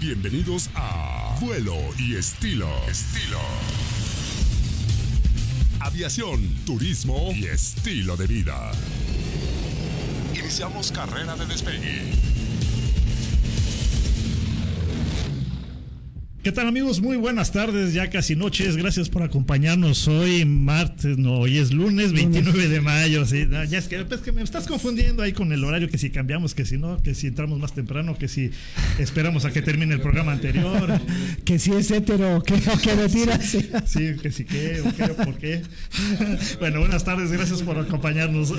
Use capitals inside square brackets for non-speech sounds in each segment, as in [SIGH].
Bienvenidos a Vuelo y Estilo. Estilo. Aviación, turismo y estilo de vida. Iniciamos carrera de despegue. ¿Qué tal amigos? Muy buenas tardes, ya casi noches. Gracias por acompañarnos hoy martes, no, hoy es lunes 29 de mayo. ¿sí? ya es que, que me estás confundiendo ahí con el horario, que si cambiamos, que si no, que si entramos más temprano, que si esperamos a que termine el programa anterior. [LAUGHS] que si es hetero, que, que retira. Sí, sí, que si qué, o qué, o por qué. [LAUGHS] bueno, buenas tardes, gracias por acompañarnos.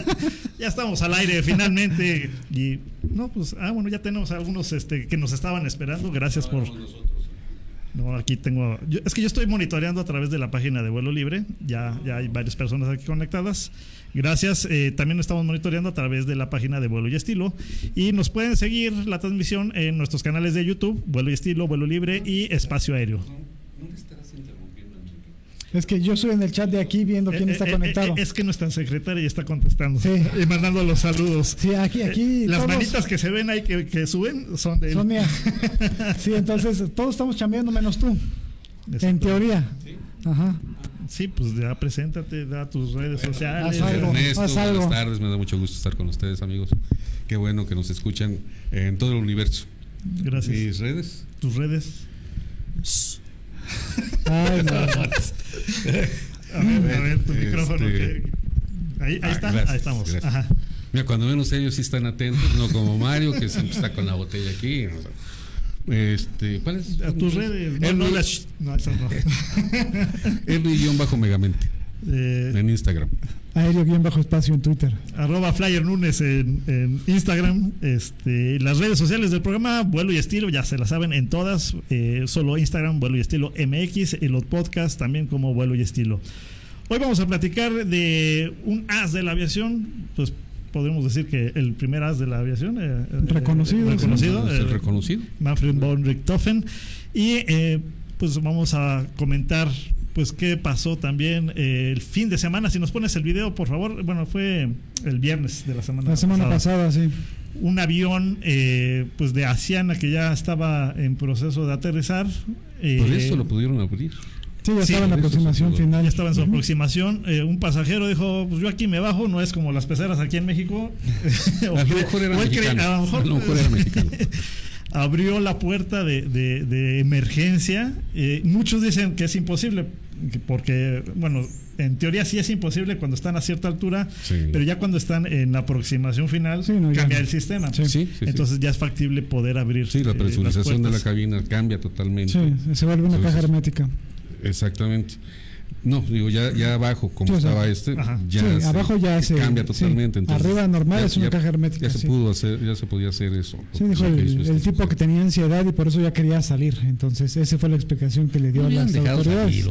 [LAUGHS] ya estamos al aire finalmente. Y no, pues, ah, bueno, ya tenemos algunos este, que nos estaban esperando. Gracias por... No, aquí tengo. es que yo estoy monitoreando a través de la página de Vuelo Libre. Ya, ya hay varias personas aquí conectadas. Gracias. Eh, también estamos monitoreando a través de la página de Vuelo y Estilo. Y nos pueden seguir la transmisión en nuestros canales de YouTube: Vuelo y Estilo, Vuelo Libre y Espacio Aéreo. Es que yo estoy en el chat de aquí viendo quién eh, está eh, conectado. es que nuestra secretaria está contestando [LAUGHS] y mandando los saludos. Sí, aquí, aquí. las manitas que se ven ahí que, suben son de Son mías. [LAUGHS] sí, entonces todos estamos chambeando menos tú. En teoría. Sí. Ajá. Sí, pues ya preséntate, da tus redes sociales. Ernesto, buenas tardes, me da mucho gusto estar con ustedes, amigos. Qué bueno que nos escuchan en todo el universo. Gracias. ¿Mis redes? ¿Tus redes? [LAUGHS] Ay, no. A ver, a ver, tu este, micrófono. Ahí, ah, está, ahí estamos. Ajá. Mira, cuando menos ellos sí están atentos, no como Mario, que siempre está con la botella aquí. Este, ¿Cuál es? A tus redes. No, no, no, bajo [LAUGHS] megamente eh, en Instagram. Aéreo-espacio en Twitter. Arroba Flyer Nunes en, Instagram. Este, las redes sociales del programa, Vuelo y Estilo, ya se las saben en todas. Eh, solo Instagram, Vuelo y Estilo MX. En los podcasts también como Vuelo y Estilo. Hoy vamos a platicar de un as de la aviación. Pues podemos decir que el primer as de la aviación. Eh, reconocido. reconocido. el reconocido. Manfred von Richthofen. Y pues vamos a comentar pues qué pasó también eh, el fin de semana. Si nos pones el video, por favor. Bueno, fue el viernes de la semana. La semana pasada, sí. Un avión, eh, pues de Asiana que ya estaba en proceso de aterrizar. Eh, por eso lo pudieron abrir. Sí, ya estaba en la aproximación final. Ya estaba en su aproximación. un pasajero dijo, pues yo aquí me bajo, no es como las peceras aquí en México. [LAUGHS] [LAUGHS] a lo mejor era mexicano. A lo mejor era mexicano. abrió la puerta de, de, emergencia. muchos dicen que es imposible, porque, bueno, en teoría sí es imposible cuando están a cierta altura, pero ya cuando están en la aproximación final, cambia el sistema. Entonces ya es factible poder abrir. Sí, la eh, presurización de la cabina cambia totalmente. Sí, se vuelve una caja hermética. Exactamente. No, digo, ya, ya abajo, como estaba este, ya abajo ya se cambia totalmente. Arriba normal es una caja hermética. Ya se pudo hacer, ya se podía hacer eso. Sí, dijo el, tipo que tenía ansiedad y por eso ya quería salir. Entonces, esa fue la explicación que le dio a las autoridades.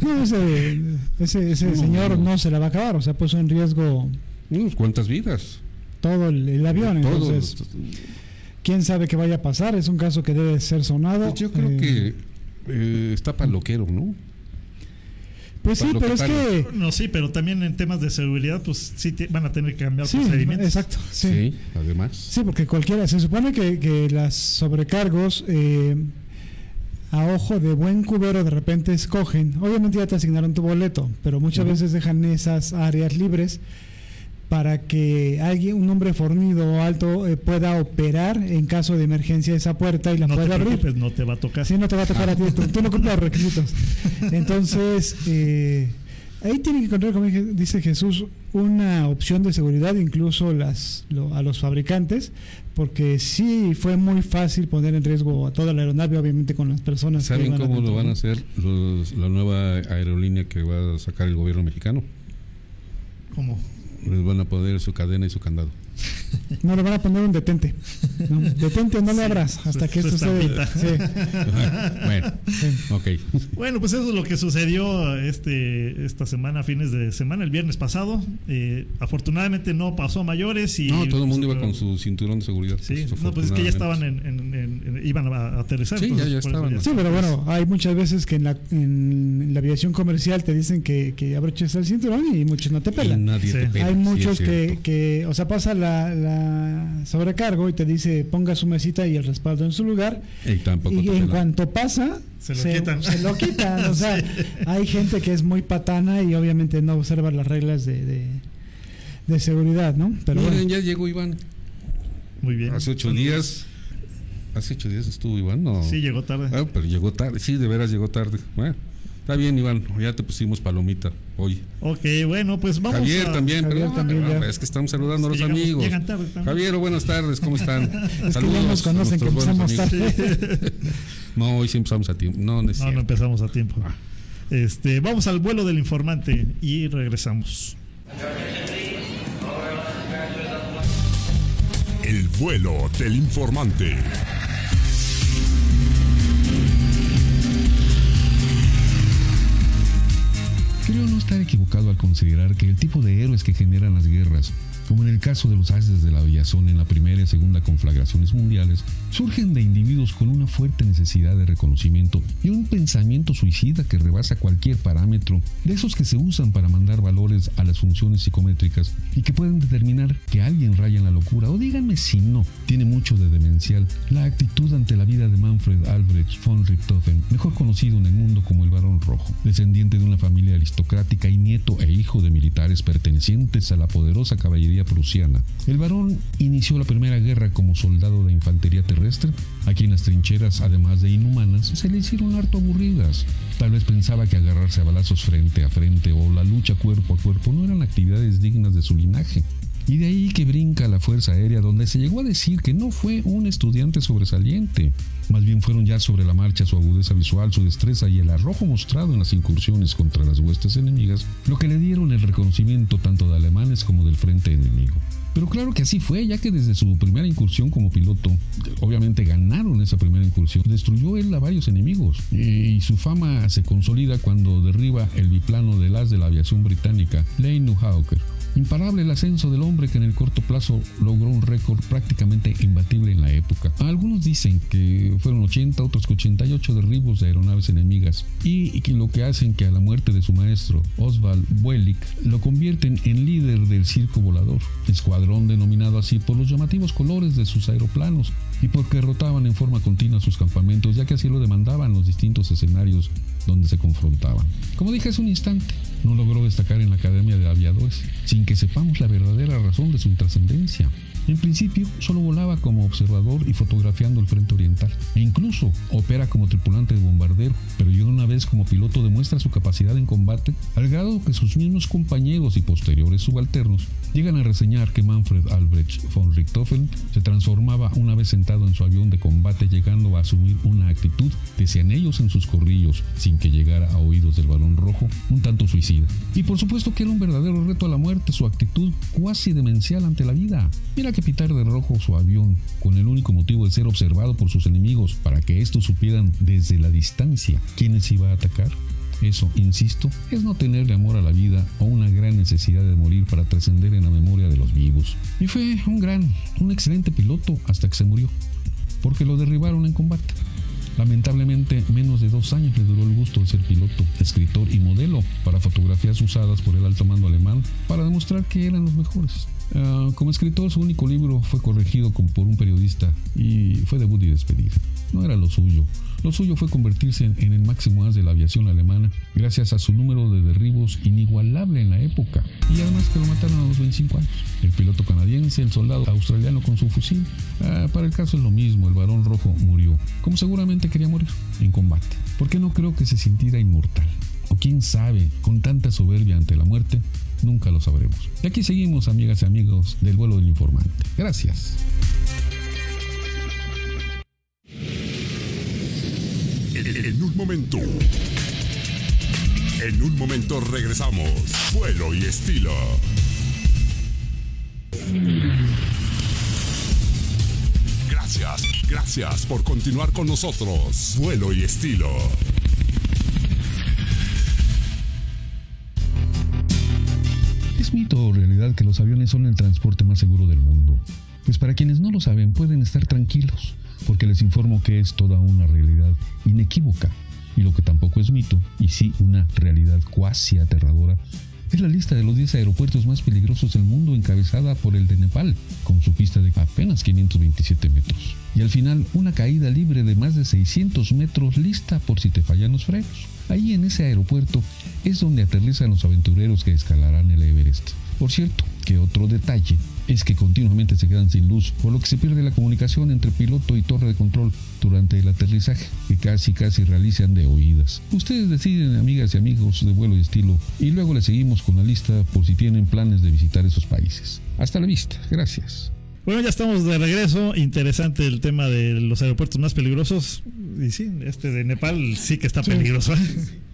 no, ese, ese, ese señor no se la va a acabar, o sea, puso en riesgo. ¿Cuántas vidas? Todo el, avión, entonces. ¿Quién sabe qué vaya a pasar? Es un caso que debe ser sonado. Pues yo creo eh, que eh, está paloquero, ¿no? Pues sí, pero es que. No, sí, pero también en temas de seguridad, pues sí van a tener que cambiar sí, procedimientos. Exacto, sí. además. Sí, porque cualquiera. Se supone que, que las sobrecargos. Eh, a ojo de buen cubero de repente escogen, obviamente ya te asignaron tu boleto, pero muchas veces dejan esas áreas libres para que alguien, un hombre fornido o alto, eh, pueda operar en caso de emergencia esa puerta y la pueda abrir. no te va a tocar. Sí, no te va a tocar a ti, tú, no cumples los requisitos. [LAUGHS] Entonces, eh, ahí tiene que encontrar, como dice Jesús, una opción de seguridad, incluso las, a los fabricantes, porque sí fue muy fácil poner en riesgo a toda la aeronave, obviamente con las personas. ¿Saben cómo lo van a hacer la nueva aerolínea que va a sacar el gobierno mexicano? ¿Cómo? Les van a poner su cadena y su candado. [LAUGHS] No, le van a poner un detente. detente, no le abras hasta que esto se [LAUGHS] bueno, Bueno, pues eso es lo que sucedió este esta semana, fines de semana, el viernes pasado. Eh, afortunadamente no pasó a mayores. y No, todo el mundo iba con su cinturón de seguridad. Sí, pues, no, pues es que ya estaban en, iban a aterrizar. Sí, ya, estaban. Sí, pero bueno, hay muchas veces que en la, en la aviación comercial te dicen que, que abroches el cinturón y muchos no te pelan. nadie te pela. Hay muchos que, que, o sea, pasa la sobrecargo y te dice ponga su mesita y el respaldo en su lugar. Y tampoco Y te en la- cuanto pasa, Se lo quitan. se lo quitan. O sea, [LAUGHS] hay gente que es muy patana y obviamente no observa las reglas de, de, de seguridad, ¿no? Pero Miren, bueno, ya llegó Iván. Muy bien. Hace ocho días. Hace ocho días estuvo Iván, ¿no? Sí, llegó tarde. Ah, pero llegó tarde. Sí, de veras llegó tarde. Bueno, está bien, Iván. Ya te pusimos palomita hoy. Ok, bueno, pues vamos Javier a... también, Javier pero también, ah, ya. es que estamos saludando a los llegamos- amigos. llegan tarde también. Javier, buenas tardes, ¿cómo están? [LAUGHS] es que ya nos conocen que empezamos tarde. [LAUGHS] No, hoy sí empezamos a tiempo. No, no empezamos a tiempo. Este, vamos al vuelo del informante y regresamos. El vuelo del informante. Creo no estar equivocado al considerar que el tipo de héroes que generan las guerras, como en el caso de los ases de la aviación en la primera y segunda conflagraciones mundiales, surgen de individuos con una fuerte necesidad de reconocimiento y un pensamiento suicida que rebasa cualquier parámetro, de esos que se usan para mandar valores a las funciones psicométricas y que pueden determinar que alguien raya en la locura, o díganme si no, tiene mucho de demencial la actitud ante la vida de Manfred Albrecht von Richthofen, mejor conocido en el mundo como el Barón Rojo, descendiente de una familia aristocrática y nieto e hijo de militares pertenecientes a la poderosa caballería prusiana. El barón inició la Primera Guerra como soldado de infantería terrestre, a quien las trincheras, además de inhumanas, se le hicieron harto aburridas. Tal vez pensaba que agarrarse a balazos frente a frente o la lucha cuerpo a cuerpo no eran actividades dignas de su linaje. Y de ahí que brinca la Fuerza Aérea, donde se llegó a decir que no fue un estudiante sobresaliente. Más bien fueron ya sobre la marcha su agudeza visual, su destreza y el arrojo mostrado en las incursiones contra las huestes enemigas, lo que le dieron el reconocimiento tanto de alemanes como del frente enemigo. Pero claro que así fue, ya que desde su primera incursión como piloto, obviamente ganaron esa primera incursión, destruyó él a varios enemigos y su fama se consolida cuando derriba el biplano del as de la aviación británica, Lane Hawker. Imparable el ascenso del hombre que en el corto plazo logró un récord prácticamente imbatible en la época. Algunos dicen que fueron 80, otros que 88 derribos de aeronaves enemigas y que lo que hacen que a la muerte de su maestro Oswald Wellick lo convierten en líder del circo volador, escuadrón denominado así por los llamativos colores de sus aeroplanos y porque rotaban en forma continua sus campamentos ya que así lo demandaban los distintos escenarios donde se confrontaban. Como dije hace un instante, no logró destacar en la Academia de Aviadores, sin que sepamos la verdadera razón de su intrascendencia. En principio, solo volaba como observador y fotografiando el frente oriental, e incluso opera como tripulante de bombardero, pero ya una vez como piloto demuestra su capacidad en combate, al grado que sus mismos compañeros y posteriores subalternos llegan a reseñar que Manfred Albrecht von Richthofen se transformaba una vez sentado en su avión de combate, llegando a asumir una actitud, decían ellos en sus corrillos, sin que llegara a oídos del balón rojo, un tanto suicida. Y por supuesto que era un verdadero reto a la muerte su actitud cuasi demencial ante la vida. Mira que pitar de rojo su avión con el único motivo de ser observado por sus enemigos para que estos supieran desde la distancia quiénes iba a atacar. Eso, insisto, es no tenerle amor a la vida o una gran necesidad de morir para trascender en la memoria de los vivos. Y fue un gran, un excelente piloto hasta que se murió, porque lo derribaron en combate. Lamentablemente, menos de dos años le duró el gusto de ser piloto, escritor y modelo para fotografías usadas por el alto mando alemán para demostrar que eran los mejores. Ah, como escritor, su único libro fue corregido por un periodista y fue debut y despedida. No era lo suyo. Lo suyo fue convertirse en, el máximo as de la aviación alemana gracias a su número de derribos inigualable en la época y además que lo mataron a los 25 años. El piloto canadiense, el soldado australiano con su fusil. Ah, para el caso es lo mismo, el varón rojo murió, como seguramente quería morir, en combate. Porque no creo que se sintiera inmortal. O quién sabe, con tanta soberbia ante la muerte, nunca lo sabremos. Y aquí seguimos, amigas y amigos del vuelo del informante. Gracias. En, un momento. En un momento regresamos. Vuelo y estilo. Gracias, gracias por continuar con nosotros. Vuelo y estilo. ¿Es mito o realidad que los aviones son el transporte más seguro del mundo? Pues para quienes no lo saben pueden estar tranquilos, porque les informo que es toda una realidad inequívoca. Y lo que tampoco es mito, y sí una realidad cuasi aterradora, es la lista de los 10 aeropuertos más peligrosos del mundo encabezada por el de Nepal, con su pista de apenas apenas 527 metros. Y al final una caída libre de más de 600 metros lista por si te fallan los frenos. Ahí en ese aeropuerto es donde aterrizan los aventureros que escalarán el Everest. Por cierto, que otro detalle es que continuamente se quedan sin luz, por lo que se pierde la comunicación entre piloto y torre de control durante el aterrizaje, que casi casi realizan de oídas. Ustedes deciden, amigas y amigos de vuelo y estilo, y luego les seguimos con la lista por si tienen planes de visitar esos países. Hasta la vista, gracias. Bueno, ya estamos de regreso. Interesante el tema de los aeropuertos más peligrosos. Y sí, este de Nepal sí que está peligroso. ¿eh?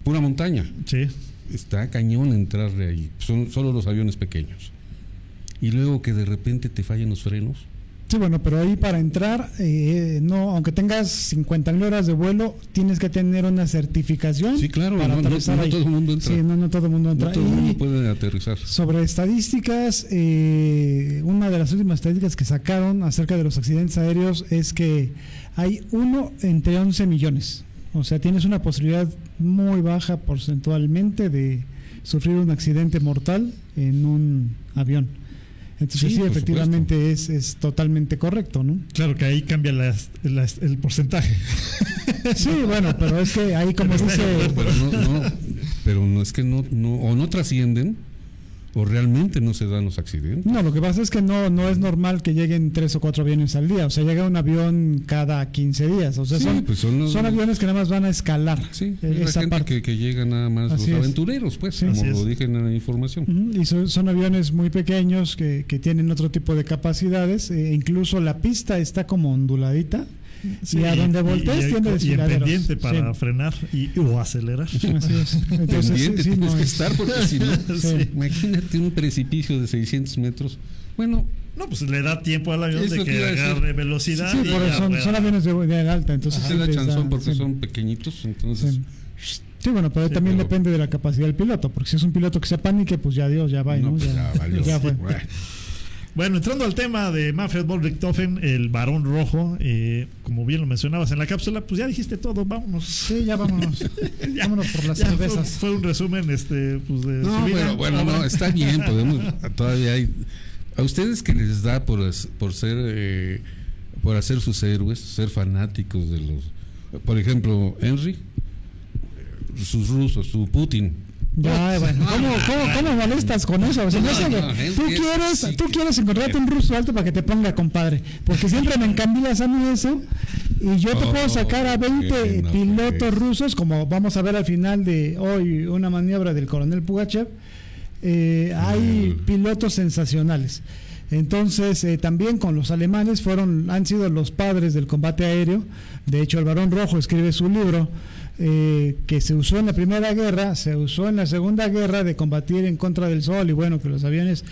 Pura montaña. Sí. Está cañón entrarle ahí. Son solo los aviones pequeños. Y luego que de repente te fallen los frenos. Sí, bueno, pero ahí para entrar, eh, no, aunque tengas 50 mil horas de vuelo, tienes que tener una certificación. Sí, claro, para no, no- aterrizar no ahí. todo el mundo entra. Sí, no, no todo el mundo entra. No todo el mundo puede aterrizar. Sobre estadísticas, eh, una de las últimas estadísticas que sacaron acerca de los accidentes aéreos es que hay uno entre 11 millones. O sea, tienes una posibilidad muy baja porcentualmente de sufrir un accidente mortal en un avión. Entonces Sí, sí, efectivamente es, es totalmente correcto, ¿no? Claro que ahí cambia las- las- el porcentaje. [LAUGHS] Sí, bueno, pero es que ahí como dice... Pero no, no, pero no es que no, no, o no trascienden, o realmente no se dan los accidentes. No, lo que pasa es que no, no es normal que lleguen tres o cuatro aviones al día. O sea, llega un avión cada 15 días. O sea, Sí, son, pues son los- son aviones que nada más van a escalar Sí, eh, la esa gente parte. que, que llega nada más Así los es. aventureros, pues, Sí, como lo es. dije en la información. Y son, son aviones muy pequeños que, que tienen otro tipo de capacidades. e incluso la pista está como onduladita. Y a donde voltees y, tiene y en pendiente para Sí. frenar y, o acelerar. Así es. [LAUGHS] Entonces, sí, Pendiente sí, tienes no que es- estar porque si no, [LAUGHS] Sí. imagínate un precipicio de 600 metros. Bueno, No, pues le da tiempo al avión de que que agarre velocidad. Sí, ya son, son aviones de, de alta. Entonces sí les chanzón da- porque sí. son pequeñitos, entonces Sí. Sí, bueno, pero Sí, también pero- depende de la capacidad del piloto, porque si es un piloto que se panique, pues ya Dios, ya va, ¿no? no, pues ya, valió. ya fue. Bueno, Bueno, entrando al tema de Manfred von Richthofen, el varón rojo, eh, como bien lo mencionabas en la cápsula, pues ya dijiste todo, vámonos. Sí, ya vámonos. [LAUGHS] Ya- vámonos por las fue, cervezas. fue un resumen este, pues de No, su vida. pero bueno, no, está bien, podemos, todavía hay, a ustedes que les da por, por ser, eh, por hacer sus héroes, ser fanáticos de los, por ejemplo, Henry, eh, sus rusos, su Putin, Ya, bueno, ¿cómo, [LAUGHS] cómo, cómo molestas con eso? O sea, no sé, no, tú quieres, así tú quieres encontrarte un ruso alto para que te ponga compadre, porque siempre me encandilas a mí eso y yo te Oh, puedo sacar a 20 que no, pilotos rusos, como vamos a ver al final de hoy una maniobra del coronel Pugachev, eh, hay Mm. pilotos sensacionales. Entonces, eh, también con los alemanes fueron, han sido los padres del combate aéreo. De hecho, el Barón Rojo escribe su libro eh, que se usó en la Primera Guerra, se usó en la Segunda Guerra de combatir en contra del sol y bueno, que los aviones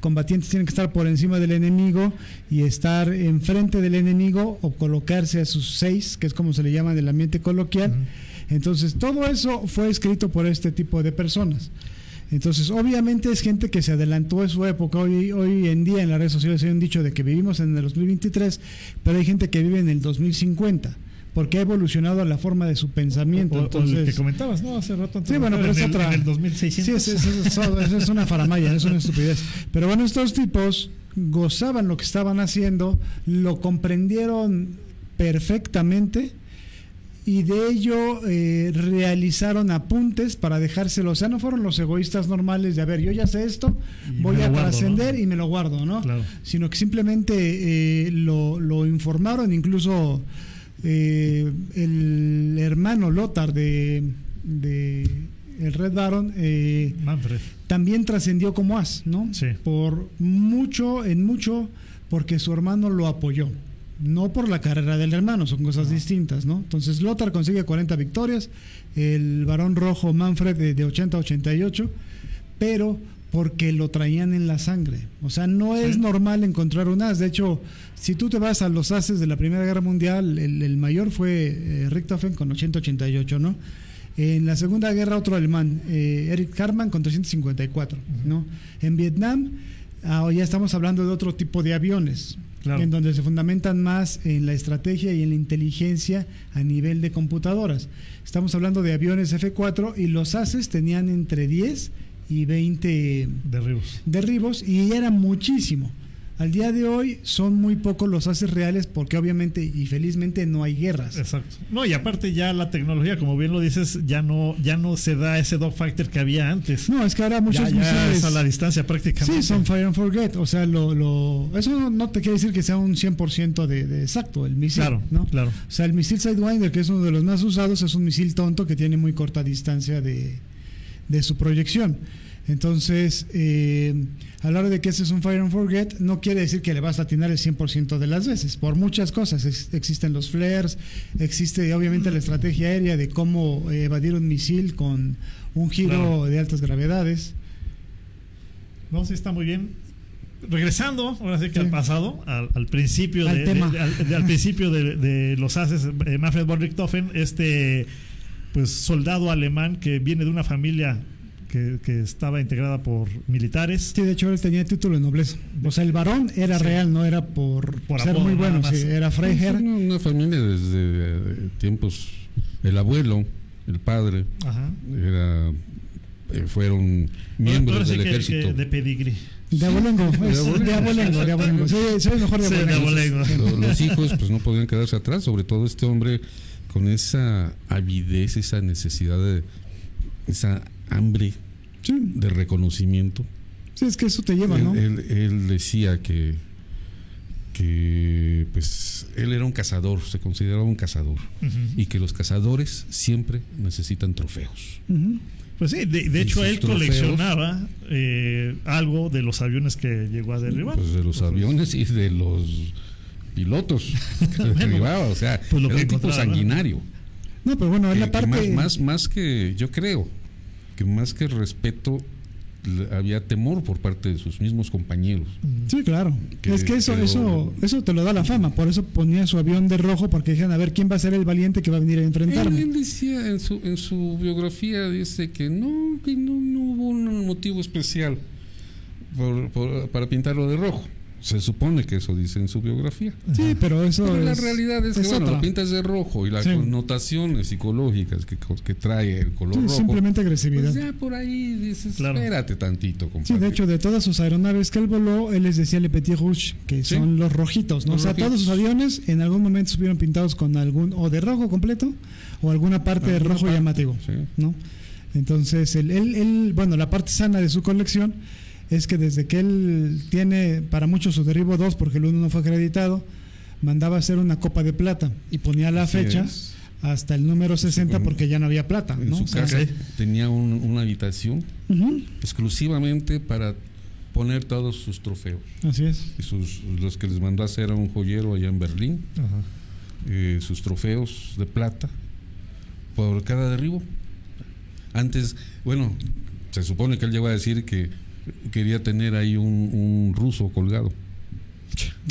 combatientes tienen que estar por encima del enemigo y estar enfrente del enemigo o colocarse a sus seis, que es como se le llama en el ambiente coloquial. Entonces, todo eso fue escrito por este tipo de personas. Entonces, obviamente es gente que se adelantó en su época. Hoy, hoy en día en las redes sociales hay un dicho de que vivimos en el 2023, pero hay gente que vive en el 2050, porque ha evolucionado la forma de su pensamiento. O- o el Entonces, que comentabas, ¿no? Hace rato. Sí, bueno, pero es el, otra. En el Sí, 2600. es, es- una faramaya, es una estupidez. Pero bueno, estos tipos gozaban lo que estaban haciendo, lo comprendieron perfectamente y de ello eh, realizaron apuntes para dejárselo. O sea, no fueron los egoístas normales de, a ver, yo ya sé esto, Y voy a trascender ¿no? y me lo guardo, ¿no? Claro. Sino que simplemente eh, lo, lo informaron, incluso eh, el hermano Lothar de, de el Red Baron eh, Manfred. también trascendió como as, ¿no? Sí. Por mucho, en mucho, porque su hermano lo apoyó. No por la carrera del hermano, son cosas distintas, ¿no? Entonces Lothar consigue 40 victorias, el varón rojo Manfred de, de 80 a 88, pero porque lo traían en la sangre. O sea, no es normal encontrar un as. De hecho, si tú te vas a los ases de la Primera Guerra Mundial, el, el mayor fue eh, Richthofen con 80-88, ¿no? En la Segunda Guerra, otro alemán, eh, Eric Harman con 354, ¿no? En Vietnam, ah, ya estamos hablando de otro tipo de aviones, Claro. en donde se fundamentan más en la estrategia y en la inteligencia a nivel de computadoras. Estamos hablando de aviones F4 y los ases tenían entre 10 y 20 Derribos. derribos y era muchísimo. Al día de hoy son muy pocos los haces reales porque obviamente y felizmente no hay guerras. Exacto. No, y aparte ya la tecnología, como bien lo dices, ya no, ya no se da ese dogfighter que había antes. No, es que ahora muchos ya, ya es a la distancia prácticamente. Sí, son fire and forget. O sea, lo, lo, eso no, no te quiere decir que sea un 100% de, de exacto el misil. Claro, ¿no? claro. O sea, el misil Sidewinder, que es uno de los más usados, es un misil tonto que tiene muy corta distancia de, de su proyección. Entonces, eh, a la hora de que ese es un Fire and Forget, no quiere decir que le vas a atinar el 100% de las veces, por muchas cosas. Ex- existen los flares, existe obviamente la estrategia aérea de cómo eh, evadir un misil con un giro Claro. de altas gravedades. No, sí está muy bien. Regresando, ahora sí que Sí. al pasado, al, al principio Al de, al, de- al principio de, de los haces, eh, Manfred von Richthofen, este pues soldado alemán que viene de una familia que, que estaba integrada por militares. Sí, de hecho él tenía título de nobleza. O sea, el varón era Sí. real, no era por, Por ser apodo, muy bueno, sí, era Freiherr. Una, una familia desde eh, tiempos. El abuelo, el padre, Ajá. era, eh, fueron miembros del que- ejército. que de pedigrí. De abolengo, de abolengo, de abolengo. Sí, soy mejor de Sí, de abolengo. abolengo. Lo- Los hijos pues no podían quedarse atrás, sobre todo este hombre con esa avidez, esa necesidad de esa hambre Sí, de reconocimiento. sí, es que eso te lleva, él, ¿no? él- él decía que que pues él era un cazador, se consideraba un cazador y que los cazadores siempre necesitan trofeos. Pues sí, de, hecho él trofeos. coleccionaba eh, algo de los aviones que llegó a derribar. Pues de los aviones y de los pilotos [LAUGHS] que derribaba, o sea, pues era un tipo sanguinario. No, pero bueno, es la parte. más, más, más que yo creo que más que respeto había temor por parte de sus mismos compañeros. Sí, claro. Que- es que eso, pero- eso, eso te lo da la fama. Por eso ponía su avión de rojo, porque dijeron, a ver, ¿quién va a ser el valiente que va a venir a Él, enfrentarme? él decía en su, en su biografía, dice que no, que no, no hubo un motivo especial por- por- para pintarlo de rojo. Se supone que eso dice en su biografía. Sí, pero eso Pero la es, realidad es, que bueno, otra. lo pintas de rojo y las Sí. connotaciones psicológicas que, que trae el color Sí, rojo. simplemente agresividad. Pues ya por ahí dices, Claro. espérate tantito, compadre. Sí, de hecho, de todas sus aeronaves que él voló, él les decía Le Petit Rouge, que Sí. son los rojitos, ¿no? Los o sea, rojitos. todos sus aviones en algún momento estuvieron pintados con algún, o de rojo completo, o alguna parte de Alguna rojo parte, llamativo, sí. ¿no? Entonces, él, él, él- bueno, la parte sana de su colección es que desde que él tiene para muchos su derribo 2, porque el uno no fue acreditado, mandaba a hacer una copa de plata y ponía la Así fecha es. hasta el número 60 en- porque ya no había plata, En ¿no? su O sea, casa tenía un- una habitación exclusivamente para poner todos sus trofeos. así es. Y sus, los que les mandó a hacer a un joyero allá en Berlín, Ajá. eh, sus trofeos de plata por cada derribo. Antes, bueno, se supone que él llegó a decir que quería tener ahí un, un ruso colgado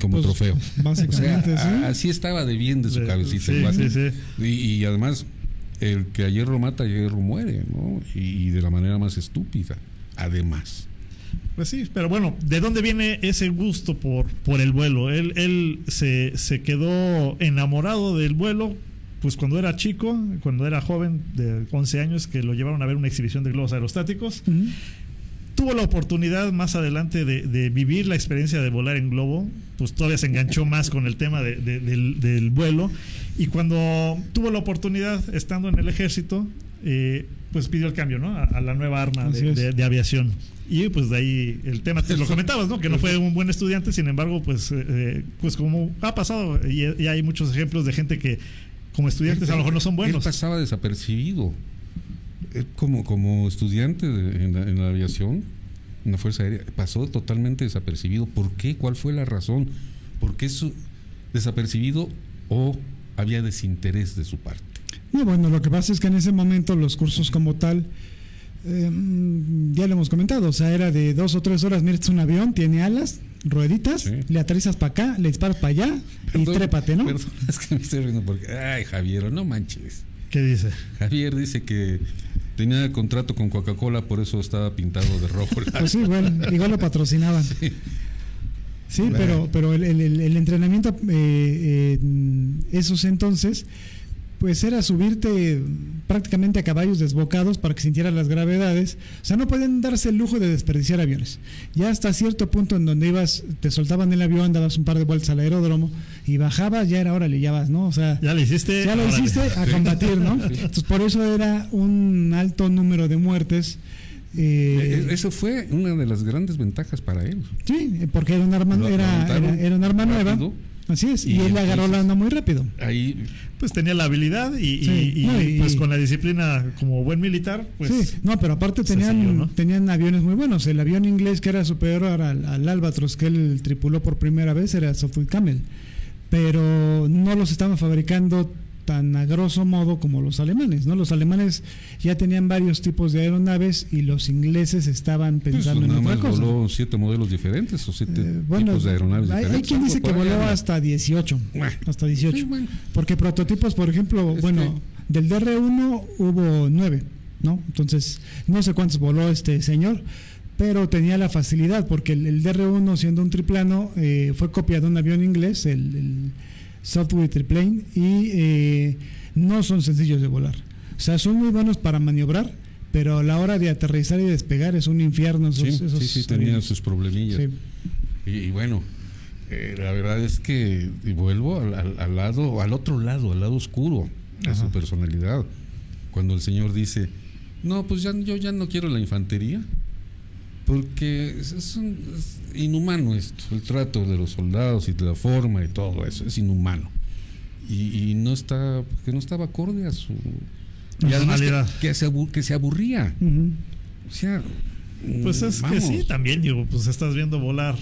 como Pues, trofeo. O sea, Básicamente, sí. así estaba de bien de su De- cabecita. sí, el cuate. sí, sí. Y, y además, el que ayer lo mata, ayer lo muere, ¿no? Y, y de la manera más estúpida, además. Pues sí, pero bueno, ¿de dónde viene ese gusto por, por el vuelo? Él, él se, se quedó enamorado del vuelo, pues cuando era chico, cuando era joven, de 11 años, que lo llevaron a ver una exhibición de globos aerostáticos. Tuvo la oportunidad más adelante de, de vivir la experiencia de volar en globo, pues todavía se enganchó más con el tema de- de- del, del vuelo. Y cuando tuvo la oportunidad, estando en el ejército, eh, pues pidió el cambio, ¿no? A, a la nueva arma de, es. de- de aviación. Y pues de ahí el tema, te lo comentabas, ¿no? Que no fue un buen estudiante, sin embargo, pues, eh, pues como ha pasado, y, y hay muchos ejemplos de gente que como estudiantes a lo mejor no son Él buenos. pasaba desapercibido. Como, como estudiante de- en, la, en la aviación, en la Fuerza Aérea, pasó totalmente desapercibido. ¿Por qué? ¿Cuál fue la razón? ¿Por qué su desapercibido o había desinterés de su parte? No, bueno, lo que pasa es que en ese momento los cursos como tal, eh, ya lo hemos comentado, o sea, era de dos o tres horas, mira, este es un avión, tiene alas, rueditas, Sí. le aterrizas para acá, le disparas para allá y Perdón, trépate, ¿no? Perdón, [LAUGHS] es que me estoy riendo porque, ay, Javier, no manches. ¿Qué dice? Javier dice que tenía contrato con Coca-Cola, por eso estaba pintado de rojo. [LAUGHS] Pues sí, bueno, igual lo patrocinaban. Sí, pero, pero el, el- el- el entrenamiento, eh, eh, esos entonces, pues era subirte prácticamente a caballos desbocados para que sintieras las gravedades. O sea, no podían darse el lujo de desperdiciar aviones. Ya hasta cierto punto en donde ibas, te soltaban el avión, dabas un par de vueltas al aeródromo y bajabas, ya era hora, le llevas, ¿no? O sea, Ya lo hiciste. ya lo órale. hiciste a combatir, ¿no? Entonces, por eso era un alto número de muertes. eh, Eh, Eso fue una de las grandes ventajas para él. sí, porque era un arma, era, era, era un arma nueva. Así es, y, Y él agarró la onda muy rápido. Ahí Pues tenía la habilidad y, y- Sí, y, no, y- pues con la disciplina como buen militar, pues sí, no, pero aparte tenían, siguió, ¿no? tenían aviones muy buenos. El avión inglés que era superior al, al Albatros que él tripuló por primera vez era Suffolk Camel, pero no los estaban fabricando tan a grosso modo como los alemanes, ¿no? Los alemanes ya tenían varios tipos de aeronaves y los ingleses estaban pues, pensando nada en otra cosa. voló siete modelos diferentes o siete Eh, bueno, tipos de aeronaves hay, hay diferentes. quien dice algo que voló hasta 18. Bueno. Hasta 18. Sí, bueno. Porque prototipos, por ejemplo, Es bueno, del DR1 hubo 9, ¿no? Entonces, no sé cuántos voló este señor, pero tenía la facilidad, porque el, el DR1, siendo un triplano, eh, fue copia de un avión inglés, el, el Software Triplane, y eh, no son sencillos de volar. O sea, son muy buenos para maniobrar, pero a la hora de aterrizar y despegar es un infierno. Esos, Sí, esos sí, sí, tenía aviones. sus problemillas. Sí. Y, y bueno, eh, la verdad es que vuelvo al, al- al lado, al otro lado, al lado oscuro de su personalidad. Cuando el señor dice, no, pues ya, yo ya no quiero la infantería, porque es, un- es inhumano esto, el trato de los soldados y de la forma y todo eso, es inhumano. Y, y no está, que no estaba acorde a su... Y además que, Personalidad. que se, que se aburría. O sea, Pues es que sí, también digo, pues estás viendo volar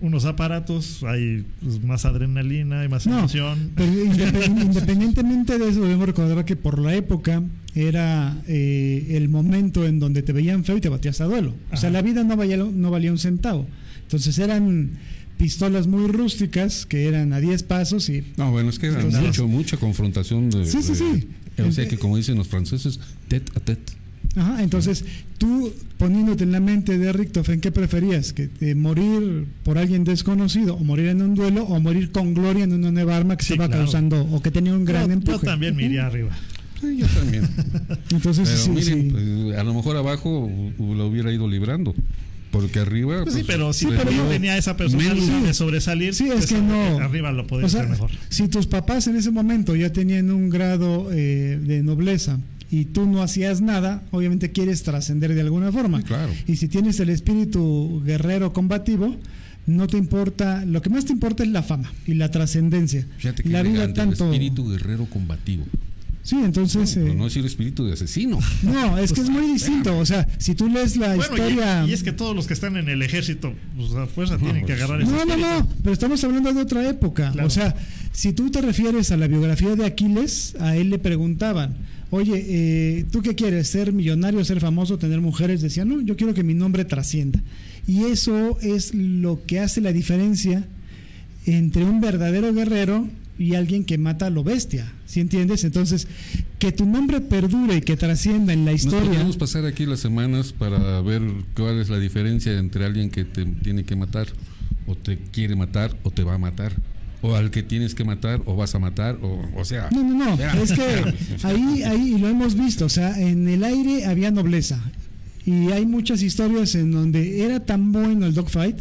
unos aparatos, hay pues, más adrenalina, hay más No, emoción. pero [LAUGHS] independ- independientemente de eso, debemos recordar que por la época era eh, el momento en donde te veían feo y te batías a duelo. O sea, la vida no valía, no valía un centavo. Entonces eran pistolas muy rústicas que eran a 10 pasos y No, bueno, es que era Entonces- mucho, mucha confrontación de, Sí, sí, de- sí. O sea que como dicen los franceses, tete a tete. Ajá, entonces tú poniéndote en la mente de Richtofen, ¿qué preferías? ¿Que eh, morir por alguien desconocido o morir en un duelo o morir con gloria en una nueva arma que Sí, se va claro. causando o que tenía un gran yo, yo empuje? también me iría arriba. Sí, yo también. [LAUGHS] Entonces, Pero sí, miren, sí. pues, a lo mejor abajo lo hubiera ido librando. Porque arriba. Pues sí, pero si Sí, pero no tenía esa personalidad de sobresalir, Sí, es pues, que no. arriba lo podía O sea, hacer mejor. si tus papás en ese momento ya tenían un grado eh, de nobleza y tú no hacías nada, obviamente quieres trascender de alguna forma. Sí, claro. Y si tienes el espíritu guerrero combativo, no te importa, lo que más te importa es la fama y la trascendencia. Fíjate que la vida elegante, tanto. el espíritu guerrero combativo. Sí, entonces. Eh, no decir espíritu de asesino. [LAUGHS] no, es que es muy distinto. O sea, si tú lees la Bueno, historia. y, y es que todos los que están en el ejército, pues a fuerza tienen que pues, agarrar ese No, no, no, pero estamos hablando de otra época. Claro. O sea, si tú te refieres a la biografía de Aquiles, a él le preguntaban, oye, eh, ¿tú qué quieres? ¿Ser millonario, ser famoso, tener mujeres? Decía, no, yo quiero que mi nombre trascienda. Y eso es lo que hace la diferencia entre un verdadero guerrero y alguien que mata a lo bestia. ¿Sí entiendes? Entonces, que tu nombre perdure y que trascienda en la historia. podemos pasar aquí las semanas para ver cuál es la diferencia entre alguien que te tiene que matar, o te quiere matar, o te va a matar. O al que tienes que matar, o vas a matar, o, o sea. No, no, no. espérame, Es que espérame. [LAUGHS] ahí, ahí lo hemos visto. O sea, en el aire había nobleza. Y hay muchas historias en donde era tan bueno el dogfight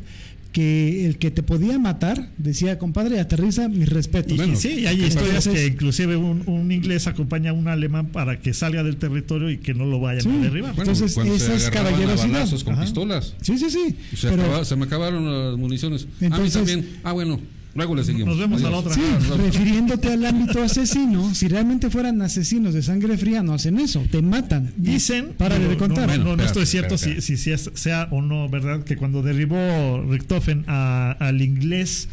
que el que te podía matar decía, compadre, aterriza mis respetos. Y, Bueno, y sí, hay historias que inclusive un, un inglés acompaña a un alemán para que salga del territorio y que no lo vayan Sí. a derribar. Bueno, Entonces, cuando esa se es agarraban a caballerosidad. balazos con Ajá. pistolas. Sí, sí, sí. Se, Pero- acaba- se me acabaron las municiones. a mí también. Ah, bueno, luego le seguimos. Nos vemos a la Adiós. otra. Sí, Ah, refiriéndote al ámbito asesino, si realmente fueran asesinos de sangre fría, no hacen eso, te matan. Dicen, Para de contar. no, no, no, esto es cierto si, si, si es- sea o no verdad que cuando derribó Richtofen a- al inglés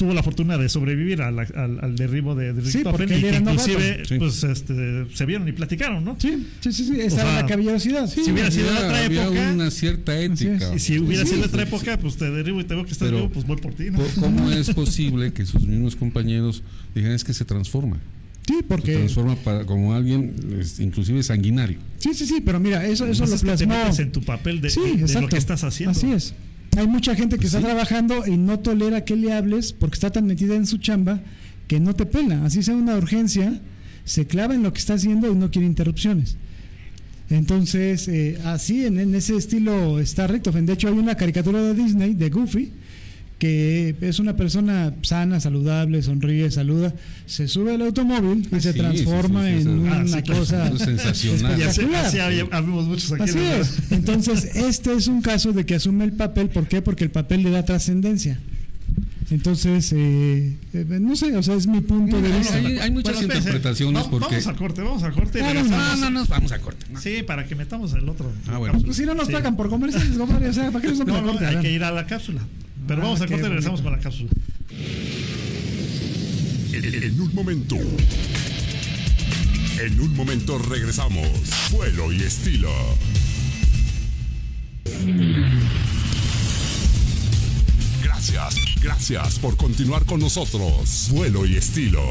tuvo la fortuna de sobrevivir a la- al, al derribo de, de Sí, Richtofen porque y que era inclusive. Sí. pues este, se vieron y platicaron, ¿no? Sí, sí, sí, sí, esa O era sea, la caballerosidad. si hubiera sido en otra había época, una cierta ética. Y si hubiera Sí, sido de sí, otra sí. época, pues te derribo y te veo que estás Pero- vivo, pues voy por ti. ¿no? ¿Cómo [LAUGHS] es posible que sus mismos compañeros digan es que se transforma? Sí, Se porque transforma para, como alguien, es, inclusive sanguinario. Sí, sí, sí, pero mira, eso, eso lo plasmó. en tu papel de, sí, de- de lo que estás haciendo. Así es. Hay mucha gente que Pues está trabajando y no tolera que le hables porque está tan metida en su chamba que no te pela. Así sea una urgencia, se clava en lo que está haciendo y no quiere interrupciones. Entonces, eh, así en, en ese estilo está Richtofen. De hecho, hay una caricatura de Disney, de Goofy, que es una persona sana, saludable, sonríe, saluda, se sube al automóvil y Ah, se sí, transforma sí, sí, sí, en sí. una Ah, cosa Es sensacional. Y así, espectacular. así hab- habemos muchos aquí. Así ¿no? es. Entonces, este es un caso de que asume el papel. ¿Por qué? Porque el papel le da trascendencia. Entonces, eh, eh, no sé, o sea, es mi punto de Hay, vista. hay- hay muchas Bueno, interpretaciones Va- porque. Vamos a corte, vamos a corte. No, no, no, vamos a corte. ¿no? Sí, para que metamos el otro. Ah, bueno. Pues si no nos Sí. pagan por comerciales, compadre, o sea, ¿para qué nos No, vamos a no, corte? hay que ir a la cápsula. Pero Ah, vamos a qué corte y regresamos con la cápsula. En, en un momento. En un momento regresamos. Vuelo y estilo. Gracias, gracias por continuar con nosotros. Vuelo y estilo.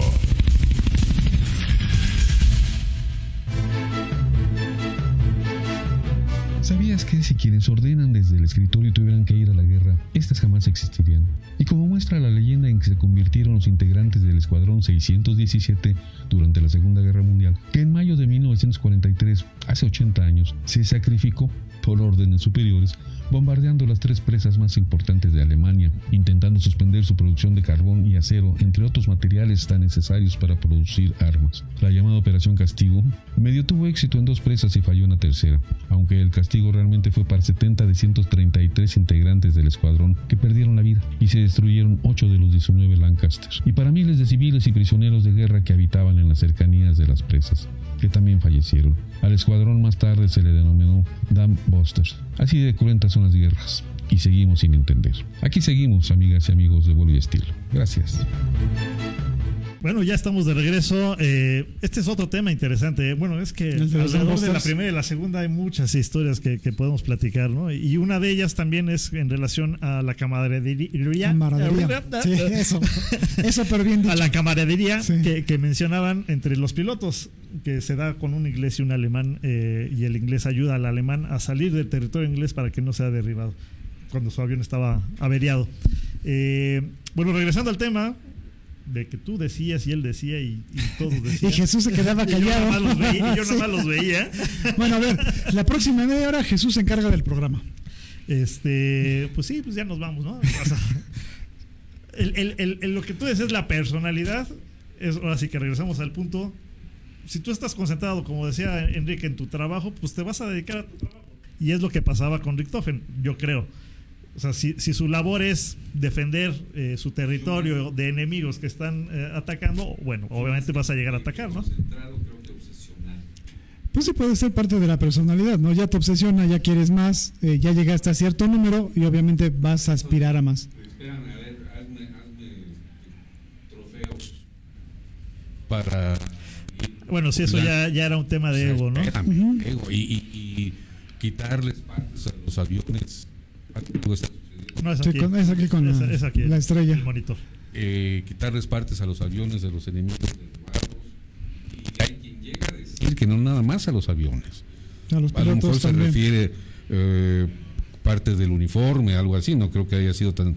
¿Sabías que si quienes ordenan desde el escritorio tuvieran que ir a la guerra, estas jamás existirían? Y como muestra la leyenda en que se convirtieron los integrantes del Escuadrón 617 durante la Segunda Guerra Mundial, que en mayo de 1943, hace 80 años, se sacrificó por órdenes superiores, bombardeando las tres presas más importantes de Alemania, intentando suspender su producción de carbón y acero, entre otros materiales tan necesarios para producir armas. La llamada Operación Castigo medio tuvo éxito en dos presas y falló en la tercera, aunque el castigo realmente fue para 70 de 133 integrantes del escuadrón que perdieron la vida y se destruyeron 8 de los 19 Lancaster, y para miles de civiles y prisioneros de guerra que habitaban en las cercanías de las presas, que también fallecieron. Al escuadrón más tarde se le denominó Dam Busters. Así de cruentas son las guerras. Y seguimos sin entender. Aquí seguimos, amigas y amigos de vuelo y estilo. Gracias. Bueno, ya estamos de regreso. Eh, este es otro tema interesante. Bueno, es que alrededor de la primera y la segunda hay muchas historias que, que podemos platicar, ¿no? Y una de ellas también es en relación a la camaradería. Camaradería. Sí, eso. Eso, pero bien dicho. [LAUGHS] a la camaradería Sí. que, que mencionaban entre los pilotos, que se da con un inglés y un alemán, eh, y el inglés ayuda al alemán a salir del territorio inglés para que no sea derribado cuando su avión estaba averiado. Eh, bueno, regresando al tema de que tú decías y él decía y, y todos [LAUGHS] decían. Y Jesús se quedaba [LAUGHS] Y yo callado. nada más los veía, y yo [LAUGHS] Sí. nada más los veía. Bueno, a ver, la próxima media hora Jesús se encarga del programa. Este, pues sí, pues ya nos vamos, ¿no? O sea, el- el- lo que tú dices, la personalidad, es ahora sí que regresamos al punto. Si tú estás concentrado, como decía Enrique, en tu trabajo, pues te vas a dedicar a tu trabajo. Y es lo que pasaba con Richtofen, yo creo. O sea, si, si su labor es defender eh, su territorio de enemigos que están eh, atacando, bueno, obviamente vas a llegar a atacar, ¿no? Pues sí puede ser parte de la personalidad, ¿no? Ya te obsesiona, ya quieres más, eh, ya llegaste a cierto número y obviamente vas a aspirar a más. Espérame, a ver, hazme, hazme trofeos para. Bueno, sí, eso ya, ya era un tema de ego, ¿no? Espérame, ego, y, y- y quitarles partes a los aviones. No, es Sí, aquí. con- es aquí con la- Es- es aquí, la estrella. El monitor. Eh, quitarles partes a los aviones de los enemigos. Y hay quien llega a decir que no nada más a los aviones. A los A lo mejor pilotos se también. refiere eh, partes del uniforme, algo así. No creo que haya sido tan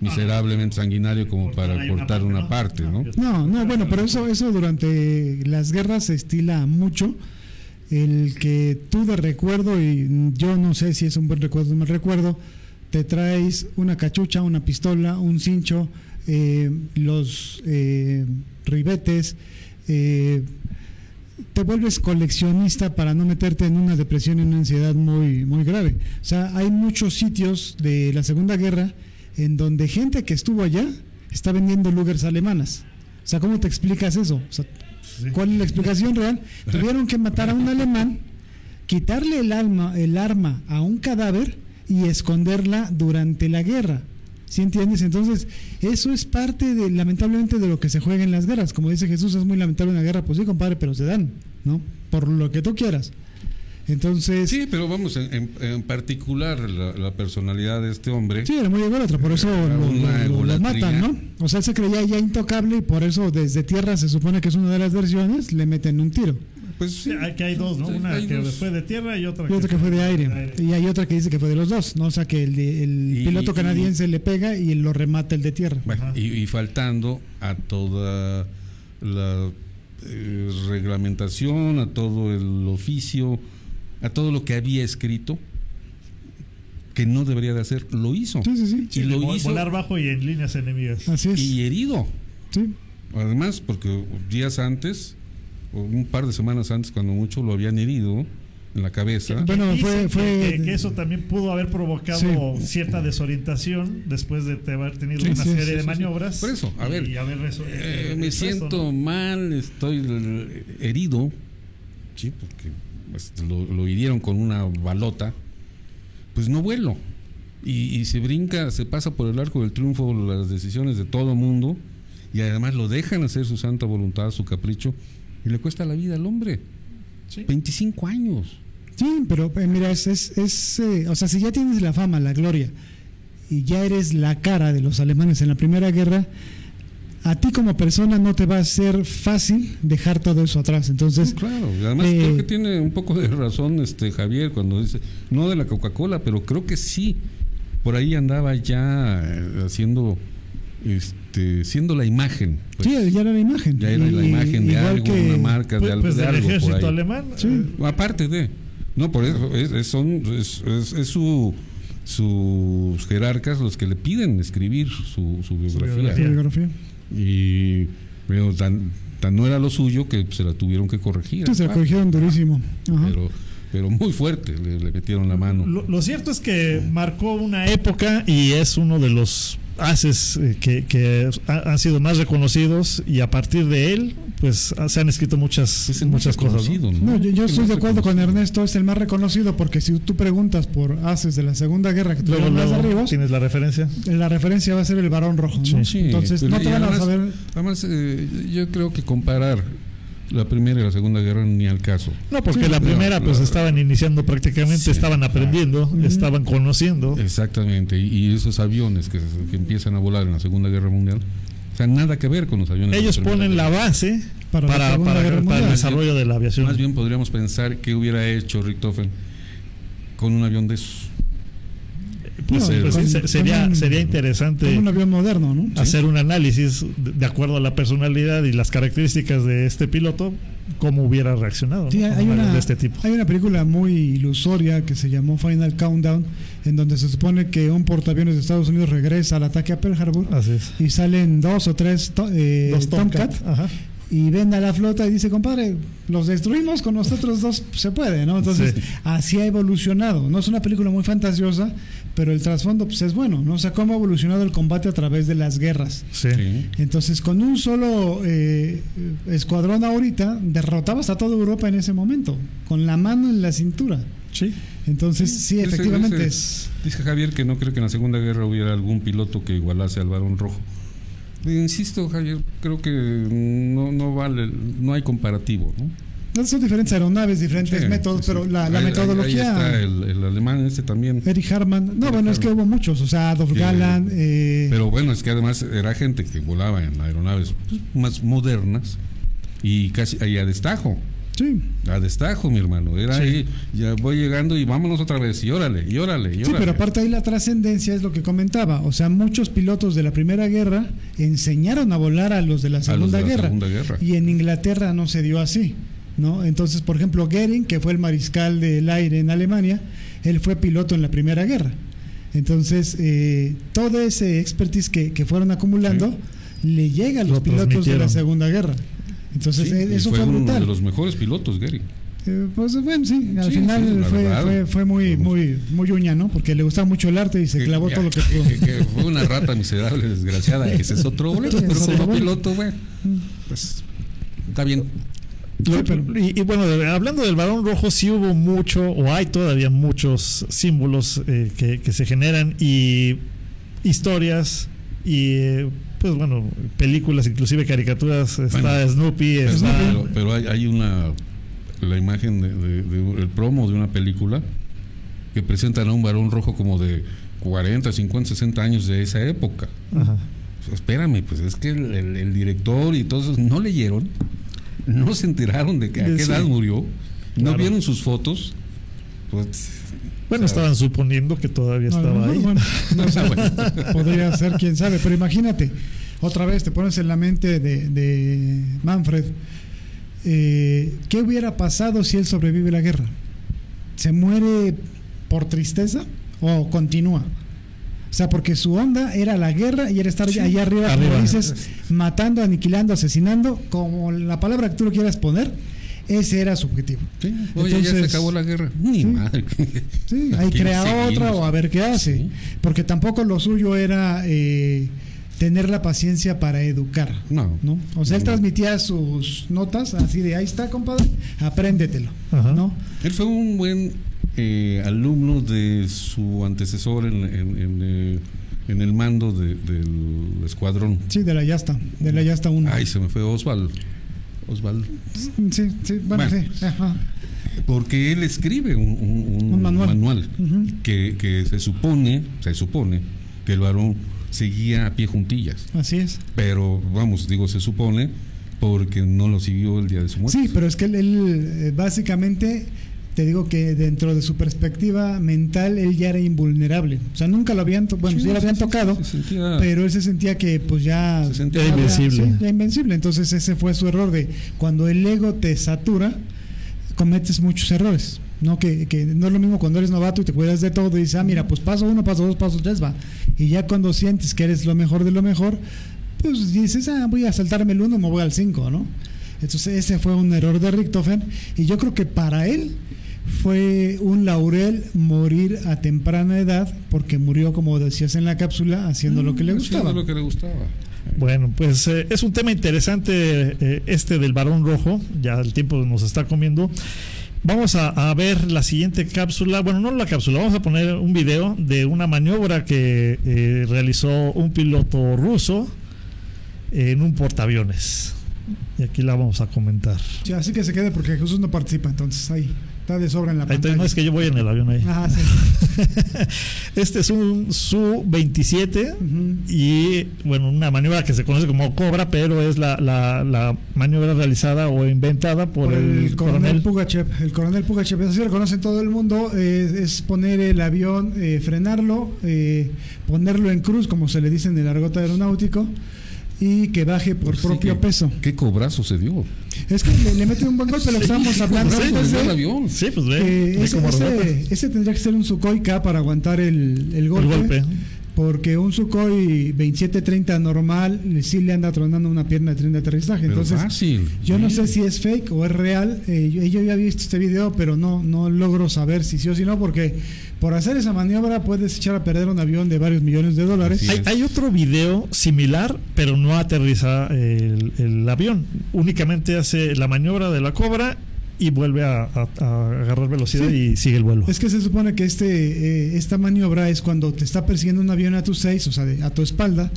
miserablemente sanguinario como Cortar para cortar parte, una parte, No, No, no, bueno, pero eso, eso durante las guerras se estila mucho. El que tú de recuerdo, y yo no sé si es un buen recuerdo o un mal recuerdo, te traes una cachucha, una pistola, un cincho, eh, los eh, ribetes, eh, te vuelves coleccionista para no meterte en una depresión y una ansiedad muy, muy grave. O sea, hay muchos sitios de la Segunda Guerra en donde gente que estuvo allá está vendiendo Lugers alemanas. O sea, ¿cómo te explicas eso? O sea, ¿Cuál es la explicación real? Tuvieron que matar a un alemán, quitarle el, alma, el arma a un cadáver y esconderla durante la guerra. ¿Sí entiendes? Entonces, eso es parte de, lamentablemente, de lo que se juega en las guerras. Como dice Jesús, es muy lamentable una guerra. Pues sí, compadre, pero se dan, ¿no? Por lo que tú quieras. Entonces, sí, Sí, pero vamos, en, en- en particular la, la personalidad de este hombre. era muy ególatra, por eso lo, lo- lo- matan, ¿no? O sea, él se creía ya intocable y por eso desde tierra se supone que es una de las versiones, le meten un tiro. Pues sí, Sí, aquí hay dos, ¿no? Sí, Una que dos. fue de tierra y otra Y otra que fue de aire. Y hay otra que dice que fue de los dos, ¿no? O sea, que el, de- el Y- piloto y- canadiense le pega y lo remata el de tierra. Bueno, y, y faltando a toda la eh, reglamentación, a todo el oficio, a todo lo que había escrito, que no debería de hacer, lo hizo. Sí, sí, sí. Y lo Vol- hizo Volar bajo y en líneas enemigas. Así es. y herido. Sí. Además, porque días antes, un par de semanas antes, cuando mucho lo habían herido en la cabeza. Bueno, fue- que- fue- que, que eso también pudo haber provocado Sí. cierta desorientación después de haber tenido Sí, una sí, serie sí, de maniobras. Por eso, a y ver, haber Eh, eh, me siento ¿no? mal, estoy herido. Sí, porque pues, lo, lo hirieron con una balota. Pues no vuelo. Y, y se brinca, se pasa por el arco del triunfo las decisiones de todo mundo. Y además lo dejan hacer su santa voluntad, su capricho. Y le cuesta la vida al hombre. Sí. 25 años. Sí, pero eh, mira, es, es, es, eh, o sea, si ya tienes la fama, la gloria, y ya eres la cara de los alemanes en la Primera Guerra, a ti como persona no te va a ser fácil dejar todo eso atrás. Entonces, Claro, además eh, creo que tiene un poco de razón este Javier cuando dice, no de la Coca-Cola, pero creo que sí, por ahí andaba ya haciendo, este, siendo la imagen. pues. sí, ya era la imagen. ya era la imagen de algo, que- una marca Pues, de algo, pues de del algo por ejército ahí. alemán. Sí. eh, Aparte de, no, por eso, es, es- son, es, es- es su, sus jerarcas los que le piden escribir su, su biografía. biografía. su biografía. Y pero tan, tan no era lo suyo que se la tuvieron que corregir. Sí, se la corrigieron durísimo. Ajá. pero, pero muy fuerte le, le metieron la mano. Lo, lo cierto es que marcó una época y es uno de los haces eh, que, que ha- han sido más reconocidos y a partir de él pues se han escrito muchas Es el más muchas cosas. ¿no? yo, estoy de acuerdo con. Ernesto, es el más reconocido porque si tú preguntas por haces de la Segunda Guerra que Luego, tuvieron más luego, arriba, tienes la referencia. la referencia va a ser el varón rojo. ¿no? Sí, Entonces no te van a además- saber. Además, eh, yo creo que comparar la primera y la segunda guerra ni al caso. No, porque Sí, la primera pues estaban iniciando prácticamente, Sí, estaban aprendiendo, estaban conociendo. Exactamente. Y, y esos aviones que, que empiezan a volar en la Segunda Guerra Mundial, o sea, nada que ver con los aviones. Ellos ponen la base Para para, la para, Segunda para, Guerra el desarrollo de la aviación. Más bien podríamos pensar qué hubiera hecho Richthofen con un avión de esos. Pues, No, con- se- sería, con un- sería interesante un avión moderno, ¿no? hacer un análisis de, acuerdo a la personalidad y las características de este piloto, cómo hubiera reaccionado Sí, ¿no? con hay una, de este tipo. hay una película muy ilusoria que se llamó Final Countdown, en donde se supone que un portaaviones de Estados Unidos regresa al ataque a Pearl Harbor Así es. y salen dos o tres to- eh, Dos Tomcat, Tomcat. Ajá. y ven a la flota y dice, compadre, los destruimos con nosotros dos, se puede, ¿no? Entonces, Sí. así ha evolucionado. No es una película muy fantasiosa, pero el trasfondo pues, es bueno, ¿no? O sea, cómo ha evolucionado el combate a través de las guerras. Sí. Sí. Entonces, con un solo eh, escuadrón ahorita, derrotabas a toda Europa en ese momento, con la mano en la cintura. Sí. Entonces, sí, Ese- efectivamente ese- es... Dice Javier que no cree que en la Segunda Guerra hubiera algún piloto que igualase al varón rojo. Insisto, Javier, creo que no, no vale, no hay comparativo, ¿no? No, Son diferentes aeronaves, diferentes Sí, métodos, sí, pero la, la Ahí- ahí- metodología... Ahí está el, el alemán este también. Eric Harman. No, Eric bueno, es que hubo muchos, o sea, Adolf. Galland, eh, Pero bueno, es que además era gente que volaba en aeronaves pues, más modernas y casi ahí a destajo. sí, A destajo, mi hermano. Era Sí. ahí, ya voy llegando y vámonos otra vez. Y órale, y órale, y órale. sí, pero aparte ahí la trascendencia es lo que comentaba, o sea, muchos pilotos de la Primera Guerra enseñaron a volar a los de la A los Segunda de la Guerra. Segunda Guerra. Y en Inglaterra no se dio así, ¿no? Entonces, por ejemplo, Goering, que fue el mariscal del aire en Alemania, él fue piloto en la Primera Guerra. Entonces, eh, todo ese expertise que, que fueron acumulando le llega a los Lo pilotos de la. Segunda Guerra. Entonces, Sí, eh, eso fue, fue, uno brutal. de los mejores pilotos, Gary. Eh, pues bueno, sí, al Sí, final sí, fue, fue, fue muy, muy, muy uña, ¿no? Porque le gustaba mucho el arte y se Que- clavó ya, todo lo que pudo. que- que fue una rata miserable, desgraciada. Ese es otro boleto, pero como piloto, güey, pues está bien. Pero- Y, y bueno, hablando del varón rojo, sí hubo mucho, o hay todavía muchos símbolos eh, que, que se generan y historias y, eh, pues bueno, películas, inclusive caricaturas. Está Bueno, Snoopy, Pero, está. pero- pero hay, hay una la imagen de, de- promo de una película que presentan a un varón rojo como de 40, 50, 60 años de esa época. Ajá. Pues, espérame, pues es que el, el- el director y todos no leyeron, no se enteraron de que a qué edad murió, no Claro. vieron sus fotos. Pues, Bueno, estaban suponiendo que todavía No, estaba ahí. bueno, no sé, bueno. [LAUGHS] podría ser, quién sabe. Pero imagínate, otra vez te pones en la mente de, de Manfred. eh, ¿qué hubiera pasado si él sobrevive la guerra? ¿Se muere por tristeza o continúa? O sea, porque su onda era la guerra y era estar allá arriba, Arriba. como dices, matando, aniquilando, asesinando, como la palabra que tú lo quieras poner, ese era su objetivo. Sí, Oye, ya se acabó la guerra. Ni sí. madre. Sí, ahí crea seguimos. otra o a ver qué hace. Sí. Porque tampoco lo suyo era eh, tener la paciencia para educar. No. ¿no? O sea, él transmitía sus notas así de ahí está, compadre, apréndetelo. Ajá. ¿no? Él fue un buen eh, alumno de su antecesor en, en- en, eh, en el mando de- del escuadrón. Sí, de la Yasta, de la Yasta 1. Ay, se me fue Osvaldo. Osvaldo. Sí, sí, bueno, Bueno. sí. Ajá. Porque él escribe un, un- un Un manual. Que, que se supone, se supone que el varón seguía a pie juntillas. Así es. Pero vamos, digo, se supone porque no lo siguió el día de su muerte. Sí, pero es que él, él, eh, básicamente, te digo que dentro de su perspectiva mental, él ya era invulnerable. O sea, nunca lo habían, to- bueno, sí, lo habían sí, tocado, se sentía- pero él se sentía que pues ya Se sentía ya- invencible. sí, ya invencible. Entonces ese fue su error de cuando el ego te satura, cometes muchos errores. No que, que no es lo mismo cuando eres novato y te cuidas de todo y dices, ah, mira, pues paso uno, paso dos, paso tres, va. Y ya cuando sientes que eres lo mejor de lo mejor, pues dices, ah, voy a saltarme el uno, me voy al cinco, ¿no? Entonces ese fue un error de Richtofen y yo creo que para él fue un laurel morir a temprana edad porque murió, como decías en la cápsula, haciendo lo que le Haciendo gustaba. lo que le gustaba. Bueno, pues eh, es un tema interesante eh, este del varón rojo, ya el tiempo nos está comiendo. Vamos a, a ver la siguiente cápsula, bueno, no la cápsula, vamos a poner un video de una maniobra que eh, realizó un piloto ruso en un portaaviones. Y aquí la vamos a comentar. Sí, así que se quede porque Jesús no participa, entonces ahí está de sobra en la Ahí pantalla. no es que yo voy en el avión ahí. Ajá, sí. [LAUGHS] Este es un Su-27 Ujú. y bueno, una maniobra que se conoce como Cobra, pero es la, la, la maniobra realizada o inventada por, Por el, coronel. Pugachev. El coronel Pugachev, así lo conoce todo el mundo, eh, es poner el avión, eh, frenarlo, eh, ponerlo en cruz, como se le dice en el argot aeronáutico, y que baje por Pues sí, propio que- peso. ¿Qué cobrazo se dio? Es que le, le mete un buen golpe, lo que estábamos hablando antes de- el avión. Sí, pues ve, que ve ese, tendría que ser un Sukhoi K para aguantar el, el el golpe, porque un Sukhoi 2730 normal sí le anda tronando una pierna de tren de aterrizaje. Pero Entonces, fácil. yo no sé si es fake o es real. eh, yo, yo ya había visto este video, pero no, no logro saber si sí o si no, porque por hacer esa maniobra puedes echar a perder un avión de varios millones de dólares. Hay, otro video similar, pero no aterriza el, el avión. Únicamente hace la maniobra de la cobra y vuelve a, a- a agarrar velocidad Sí. y sigue el vuelo. Es que se supone que este, eh, esta maniobra es cuando te está persiguiendo un avión a tus seis, o sea, de- a tu espalda.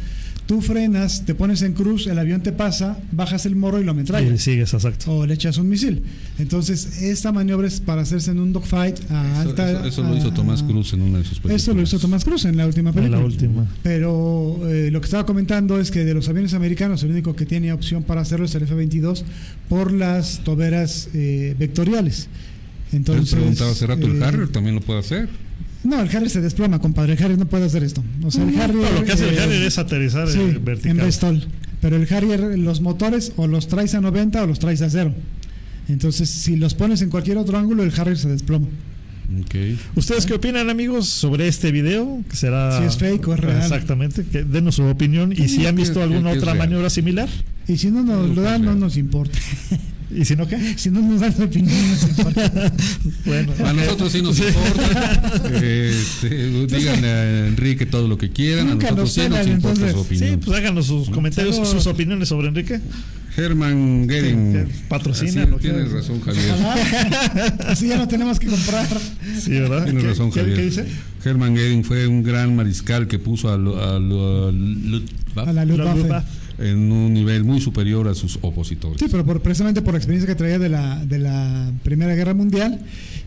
Tú frenas, te pones en cruz, el avión te pasa, bajas el morro y lo y ametrallas. sigues, exacto. O le echas un misil. Entonces, esta maniobra es para hacerse en un dogfight a Eso, alta. eso- eso lo hizo Tomás Cruz en una de sus películas. Eso lo hizo Tomás Cruz en la última En película. la última. Pero eh, lo que estaba comentando es que de los aviones americanos, el único que tiene opción para hacerlo es el F-22 por las toberas eh, vectoriales. Él Entonces, preguntaba hace rato, ¿el eh, Harrier también lo puede hacer? No, el Harrier se desploma, compadre. El Harrier no puede hacer esto. O sea, el Harrier. No, lo que hace el eh, Harrier es aterrizar sí, en vertical. Bristol. Pero el Harrier, los motores o los traes a 90 o los traes a cero. Entonces, si los pones en cualquier otro ángulo, el Harrier se desploma. Ok. ¿Ustedes qué opinan, amigos, sobre este video? Que será Si es fake o es real. Exactamente, que denos su opinión y si han visto alguna otra maniobra similar. Y si no nos lo dan, no nos importa. [LAUGHS] ¿Y si no qué? Si no nos dan su opinión, no nos importa. [LAUGHS] Bueno, A nosotros sí nos importa. [LAUGHS] Este, díganle a Enrique todo lo que quieran. Nunca a nosotros nos sí nos importa entonces. su opinión. Sí, pues háganos sus comentarios, Saludos. sus opiniones sobre Enrique. Herman Gering. Patrocina Así, lo que- Tienes razón, Javier. Así ya no tenemos que comprar. Sí, ¿verdad? Tienes ¿Qué- razón, qué- Javier. ¿Qué dice? Herman Gering fue un gran mariscal que puso a, lo- a lo- a Luftwaffe A la La Luftwaffe. En un nivel muy superior a sus opositores. Sí, pero por, precisamente por la experiencia que traía de la, de la Primera Guerra Mundial.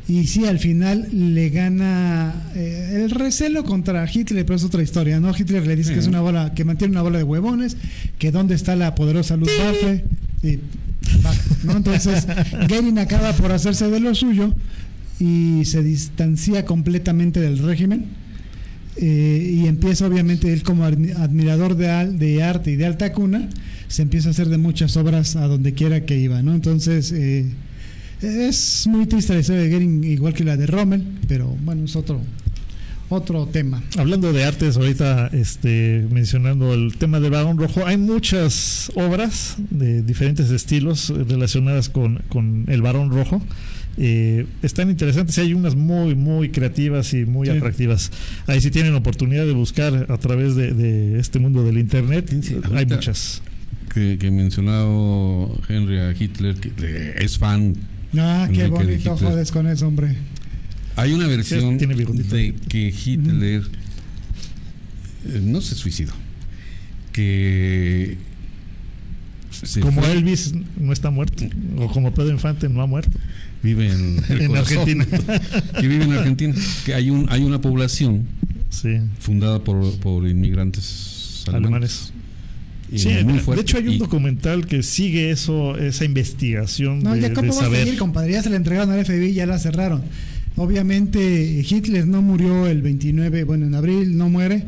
Y sí, al final le gana eh, el recelo contra Hitler, pero es otra historia, ¿no? Hitler le dice Sí. que es una bola, que mantiene una bola de huevones, que dónde está la poderosa Luftwaffe. Y va, ¿no? Entonces, [LAUGHS] Goering acaba por hacerse de lo suyo y se distancia completamente del régimen. Eh, y empieza obviamente él como admi- admirador de, al- de arte y de alta cuna, se empieza a hacer de muchas obras a donde quiera que iba, ¿no? Entonces, eh, es muy triste la historia de Goering, igual que la de Rommel, pero bueno, es otro, otro tema. Hablando de artes, ahorita este, mencionando el tema del Barón Rojo, hay muchas obras de diferentes estilos relacionadas con, con el Barón Rojo. Eh, están interesantes, hay unas muy, muy creativas y muy Sí. atractivas. Ahí si tienen oportunidad de buscar a través de, de este mundo del Internet, Sí, hay muchas. Que, que mencionado Henry a Hitler, que es fan. Ah, qué bonito jodes con eso, hombre. Hay una versión tiene de que Hitler eh, no se suicidó. Que se Como fue- Elvis no está muerto, o como Pedro Infante no ha muerto. vive en, [LAUGHS] el En corazón. Argentina. que vive en Argentina. Que hay un hay una población Sí, fundada por, por inmigrantes alemanes. Sí, de hecho hay un Y- documental que sigue eso, esa investigación No, de, ya de cómo a saber. seguir, compadre. Ya se la entregaron al FBI, ya la cerraron. Obviamente Hitler no murió el 29, bueno, en abril no muere.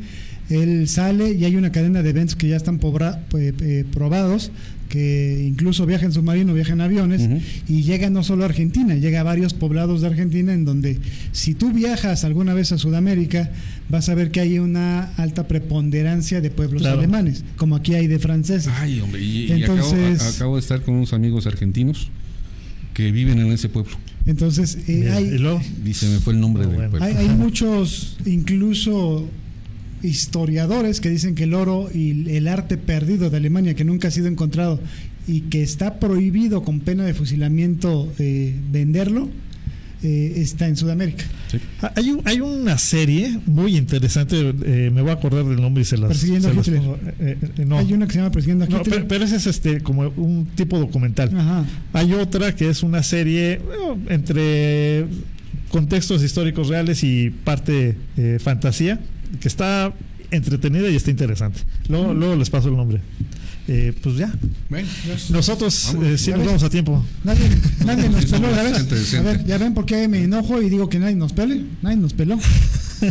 Él sale y hay una cadena de eventos que ya están pobra- eh, eh, probados, que incluso viaja en submarino, viaja en aviones, y llega no solo a Argentina, llega a varios poblados de Argentina en donde si tú viajas alguna vez a Sudamérica, vas a ver que hay una alta preponderancia de pueblos Claro. alemanes, como aquí hay de franceses. Ay, hombre, y, y Entonces- acabo de estar con unos amigos argentinos que viven en ese pueblo. Entonces, eh, Mira, hay, Y se me fue el nombre del bueno. pueblo. Hay, hay muchos, incluso historiadores, que dicen que el oro y el arte perdido de Alemania, que nunca ha sido encontrado y que está prohibido con pena de fusilamiento eh, venderlo, eh, está en Sudamérica. Ah, Hay, un- hay una serie muy interesante, eh, me voy a acordar del nombre y se las. Persiguiendo se a las Hitler. pongo. Eh, eh, no, Hay una que se llama Persiguiendo a No, Hitler. pero, pero ese es este, como un tipo documental. Ajá. Hay otra que es una serie bueno, entre contextos históricos reales y parte eh, fantasía, que está entretenida y está interesante. Luego, luego les paso el nombre. Eh, pues ya, Bueno, nosotros Vamos, eh, ves. vamos a tiempo. Nadie, nadie nos peló, no, ¿ya ves? A ver, ya ven por qué me enojo y digo que nadie nos pele. Nadie nos peló.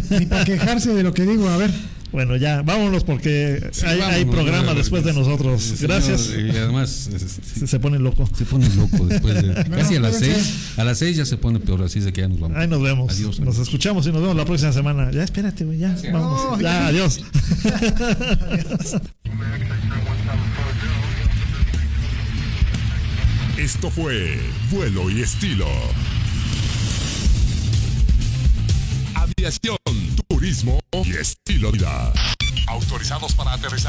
Ni para quejarse de lo que digo. A ver, Bueno, ya, vámonos porque Sí, hay, programa después de nosotros. Gracias. Y además este, Se, pone loco. se pone loco después de. [LAUGHS] casi a las seis. A las seis ya se pone peor, así es de que ya nos vamos. Ahí nos vemos. Adiós, nos amigos. escuchamos y nos vemos la próxima semana. Ya, espérate, güey, ya. Vámonos. No, ya, ya. adiós. [LAUGHS] Esto fue Vuelo y Estilo. Aviación, turismo y estilo de vida. Autorizados para aterrizar.